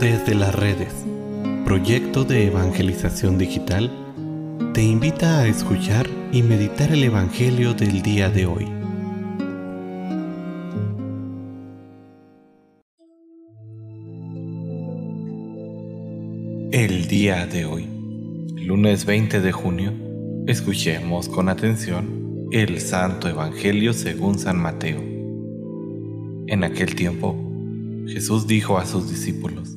Desde las redes, proyecto de evangelización digital, te invita a escuchar y meditar el Evangelio del día de hoy. El día de hoy, lunes 20 de junio, escuchemos con atención el Santo Evangelio según San Mateo. En aquel tiempo, Jesús dijo a sus discípulos,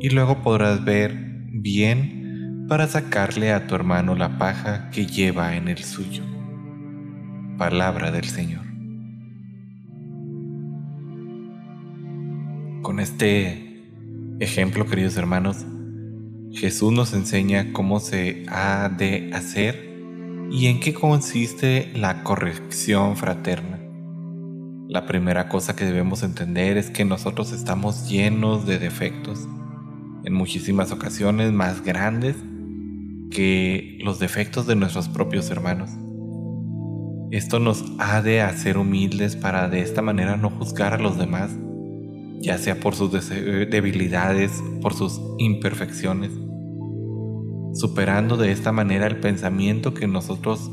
y luego podrás ver bien para sacarle a tu hermano la paja que lleva en el suyo. Palabra del Señor. Con este ejemplo, queridos hermanos, Jesús nos enseña cómo se ha de hacer y en qué consiste la corrección fraterna. La primera cosa que debemos entender es que nosotros estamos llenos de defectos, en muchísimas ocasiones más grandes que los defectos de nuestros propios hermanos. Esto nos ha de hacer humildes para de esta manera no juzgar a los demás, ya sea por sus debilidades, por sus imperfecciones, superando de esta manera el pensamiento que nosotros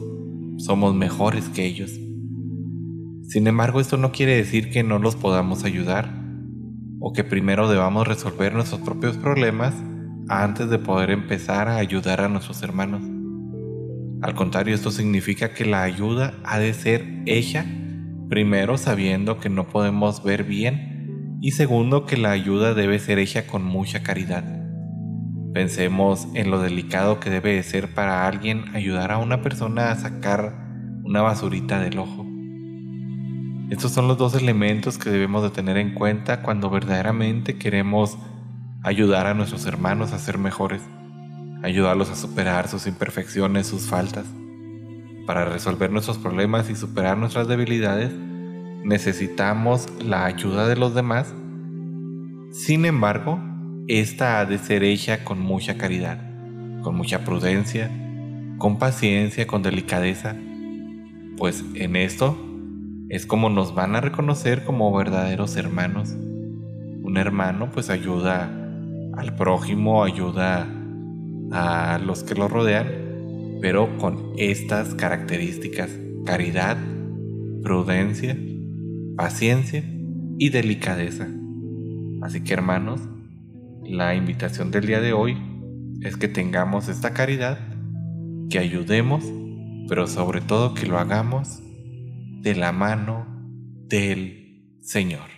somos mejores que ellos. Sin embargo, esto no quiere decir que no los podamos ayudar o que primero debamos resolver nuestros propios problemas antes de poder empezar a ayudar a nuestros hermanos. Al contrario, esto significa que la ayuda ha de ser hecha primero sabiendo que no podemos ver bien y segundo que la ayuda debe ser hecha con mucha caridad. Pensemos en lo delicado que debe ser para alguien ayudar a una persona a sacar una basurita del ojo. Estos son los dos elementos que debemos de tener en cuenta cuando verdaderamente queremos ayudar a nuestros hermanos a ser mejores, ayudarlos a superar sus imperfecciones, sus faltas. Para resolver nuestros problemas y superar nuestras debilidades, necesitamos la ayuda de los demás. Sin embargo, esta ha de ser hecha con mucha caridad, con mucha prudencia, con paciencia, con delicadeza, pues en esto es como nos van a reconocer como verdaderos hermanos. Un hermano pues ayuda al prójimo, ayuda a los que lo rodean, pero con estas características, caridad, prudencia, paciencia y delicadeza. Así que hermanos, la invitación del día de hoy es que tengamos esta caridad, que ayudemos, pero sobre todo que lo hagamos de la mano del Señor.